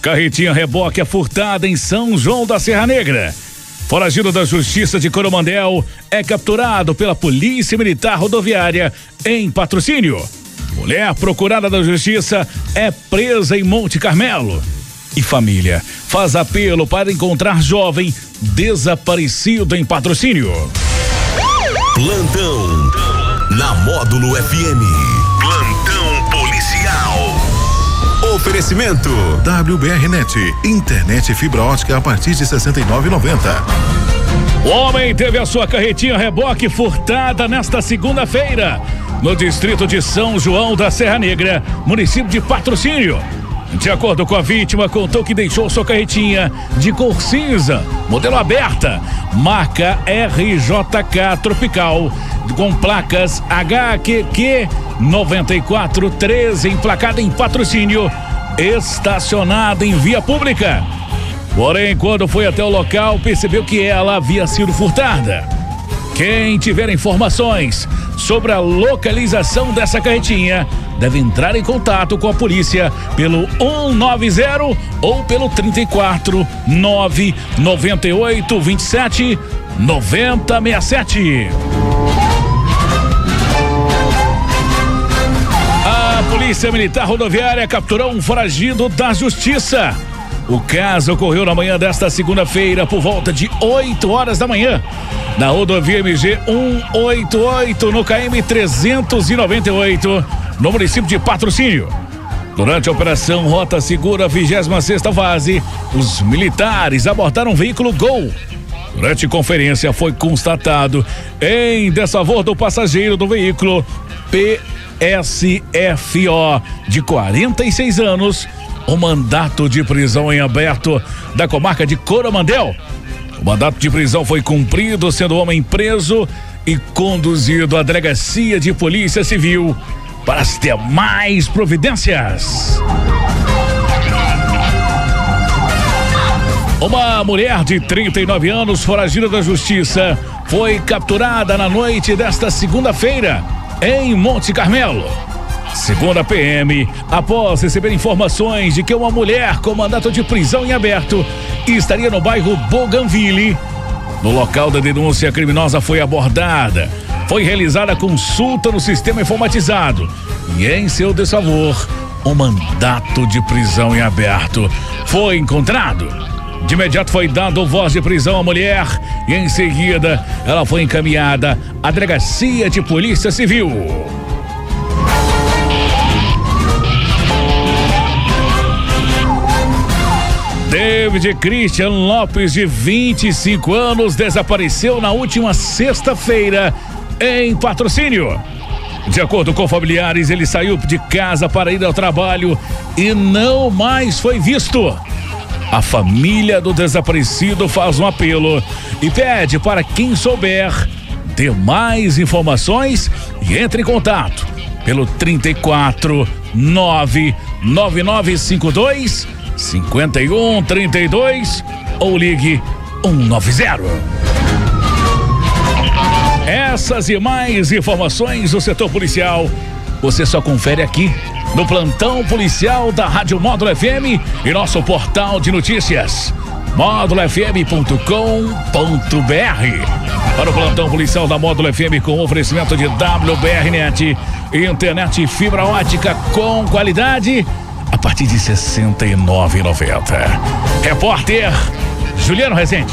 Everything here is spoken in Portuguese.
Carretinha reboque é furtada em São João da Serra Negra. Foragido da Justiça de Coromandel é capturado pela Polícia Militar Rodoviária em patrocínio. Mulher procurada da Justiça é presa em Monte Carmelo. E família faz apelo para encontrar jovem desaparecido em patrocínio. Plantão na Módulo FM. Oferecimento WBRnet, internet fibra ótica a partir de 69,90. O homem teve a sua carretinha reboque furtada nesta segunda-feira, no distrito de São João da Serra Negra, município de Patrocínio. De acordo com a vítima, contou que deixou sua carretinha de cor cinza, modelo aberta, marca RJK Tropical, com placas HQQ 9413, emplacada em patrocínio, estacionada em via pública. Porém, quando foi até o local, percebeu que ela havia sido furtada. Quem tiver informações sobre a localização dessa carretinha deve entrar em contato com a polícia pelo 190 ou pelo 34 998 27 9067. Polícia Militar Rodoviária capturou um foragido da Justiça. O caso ocorreu na manhã desta segunda-feira, por volta de 8 horas da manhã, na rodovia MG 188, no KM 398, no município de Patrocínio. Durante a operação Rota Segura 26 Fase, os militares abordaram um veículo Gol. Durante conferência foi constatado em desfavor do passageiro do veículo PSFO de 46 anos o mandato de prisão em aberto da comarca de Coromandel. O mandato de prisão foi cumprido, sendo o homem preso e conduzido à delegacia de polícia civil para as demais providências. Uma mulher de 39 anos, foragida da justiça, foi capturada na noite desta segunda-feira em Monte Carmelo. Segundo a PM, após receber informações de que uma mulher com mandato de prisão em aberto estaria no bairro Bougainville, no local da denúncia criminosa foi abordada. Foi realizada consulta no sistema informatizado e, em seu desfavor, um mandato de prisão em aberto foi encontrado. De imediato foi dado voz de prisão à mulher e, em seguida, ela foi encaminhada à delegacia de polícia civil. David Christian Lopes, de 25 anos, desapareceu na última sexta-feira em patrocínio. De acordo com familiares, ele saiu de casa para ir ao trabalho e não mais foi visto. A família do desaparecido faz um apelo e pede para quem souber dê mais informações e entre em contato pelo 34 99952 5132 ou ligue 190. Essas e mais informações do setor policial você só confere aqui no plantão policial da Rádio Módulo FM e nosso portal de notícias módulofm.com.br. Para o plantão policial da Módulo FM com oferecimento de WBRnet, internet fibra ótica com qualidade a partir de R$ 69,90. Repórter Juliano Rezende.